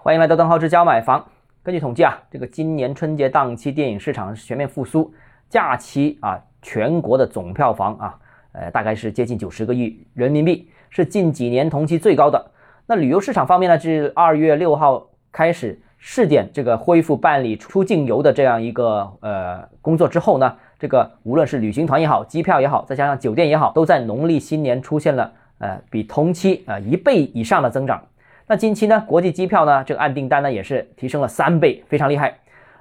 欢迎来到邓浩之教买房。根据统计啊，这个今年春节档期电影市场全面复苏，假期啊，全国的总票房啊，呃，大概是接近九十个亿人民币，是近几年同期最高的。那旅游市场方面呢，自二月六号开始试点这个恢复办理出境游的这样一个呃工作之后呢，这个无论是旅行团也好，机票也好，再加上酒店也好，都在农历新年出现了呃比同期啊一倍以上的增长。那近期呢，国际机票呢，这个按订单呢也是提升了三倍，非常厉害。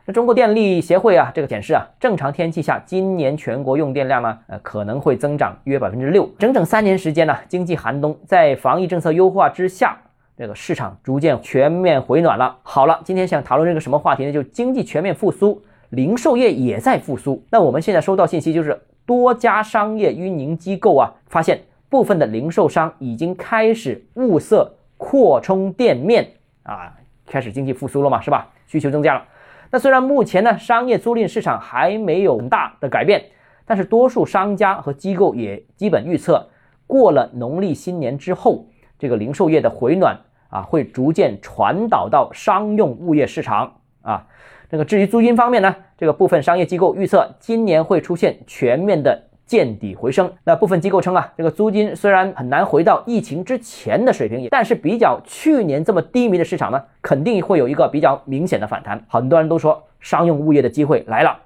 那中国电力协会啊，这个显示啊，正常天气下，今年全国用电量呢，呃，可能会增长约百分之六。整整三年时间呢，经济寒冬，在防疫政策优化之下，这个市场逐渐全面回暖了。好了，今天想讨论这个什么话题呢？就经济全面复苏，零售业也在复苏。那我们现在收到信息，就是多家商业运营机构啊，发现部分的零售商已经开始物色。扩充店面啊，开始经济复苏了嘛，是吧？需求增加了。那虽然目前呢，商业租赁市场还没有很大的改变，但是多数商家和机构也基本预测，过了农历新年之后，这个零售业的回暖啊，会逐渐传导到商用物业市场啊。那个至于租金方面呢，这个部分商业机构预测，今年会出现全面的。见底回升，那部分机构称啊，这个租金虽然很难回到疫情之前的水平，但是比较去年这么低迷的市场呢，肯定会有一个比较明显的反弹。很多人都说商用物业的机会来了，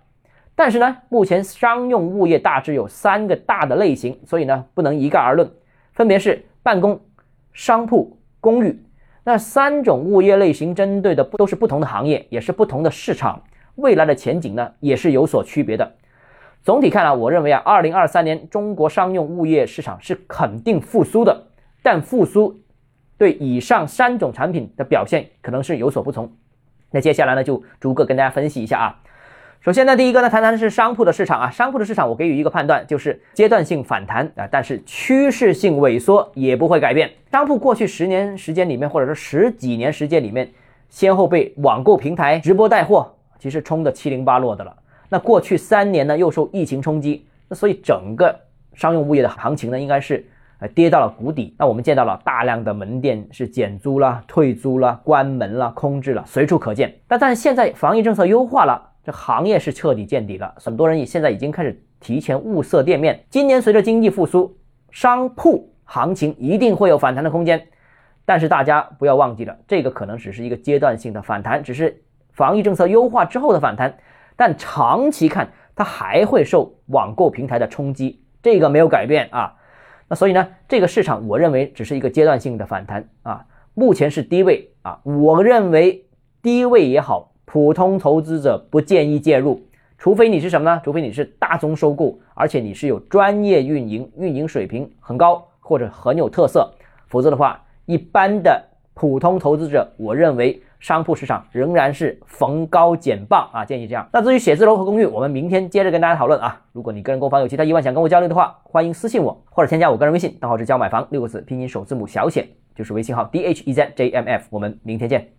但是呢，目前商用物业大致有三个大的类型，所以呢，不能一概而论，分别是办公、商铺、公寓。那三种物业类型针对的不都是不同的行业，也是不同的市场，未来的前景呢，也是有所区别的。总体看来，我认为啊，二零二三年中国商用物业市场是肯定复苏的，但复苏对以上三种产品的表现可能是有所不同。那接下来呢，就逐个跟大家分析一下啊。首先呢，第一个呢，谈谈的是商铺的市场啊。商铺的市场，我给予一个判断，就是阶段性反弹啊，但是趋势性萎缩也不会改变。商铺过去十年时间里面，或者说十几年时间里面，先后被网购平台直播带货，其实冲得七零八落的了。那过去三年呢，又受疫情冲击，那所以整个商用物业的行情呢，应该是呃跌到了谷底。那我们见到了大量的门店是减租了、退租了、关门了、空置了，随处可见。但但是现在防疫政策优化了，这行业是彻底见底了。很多人也现在已经开始提前物色店面。今年随着经济复苏，商铺行情一定会有反弹的空间。但是大家不要忘记了，这个可能只是一个阶段性的反弹，只是防疫政策优化之后的反弹。但长期看，它还会受网购平台的冲击，这个没有改变啊。那所以呢，这个市场我认为只是一个阶段性的反弹啊，目前是低位啊。我认为低位也好，普通投资者不建议介入，除非你是什么呢？除非你是大宗收购，而且你是有专业运营，运营水平很高或者很有特色，否则的话，一般的普通投资者，我认为。商铺市场仍然是逢高减磅啊，建议这样。那至于写字楼和公寓，我们明天接着跟大家讨论啊。如果你个人购房有其他疑问想跟我交流的话，欢迎私信我或者添加我个人微信，账号是教买房六个字拼音首字母小写，就是微信号 d h e z j m f。我们明天见。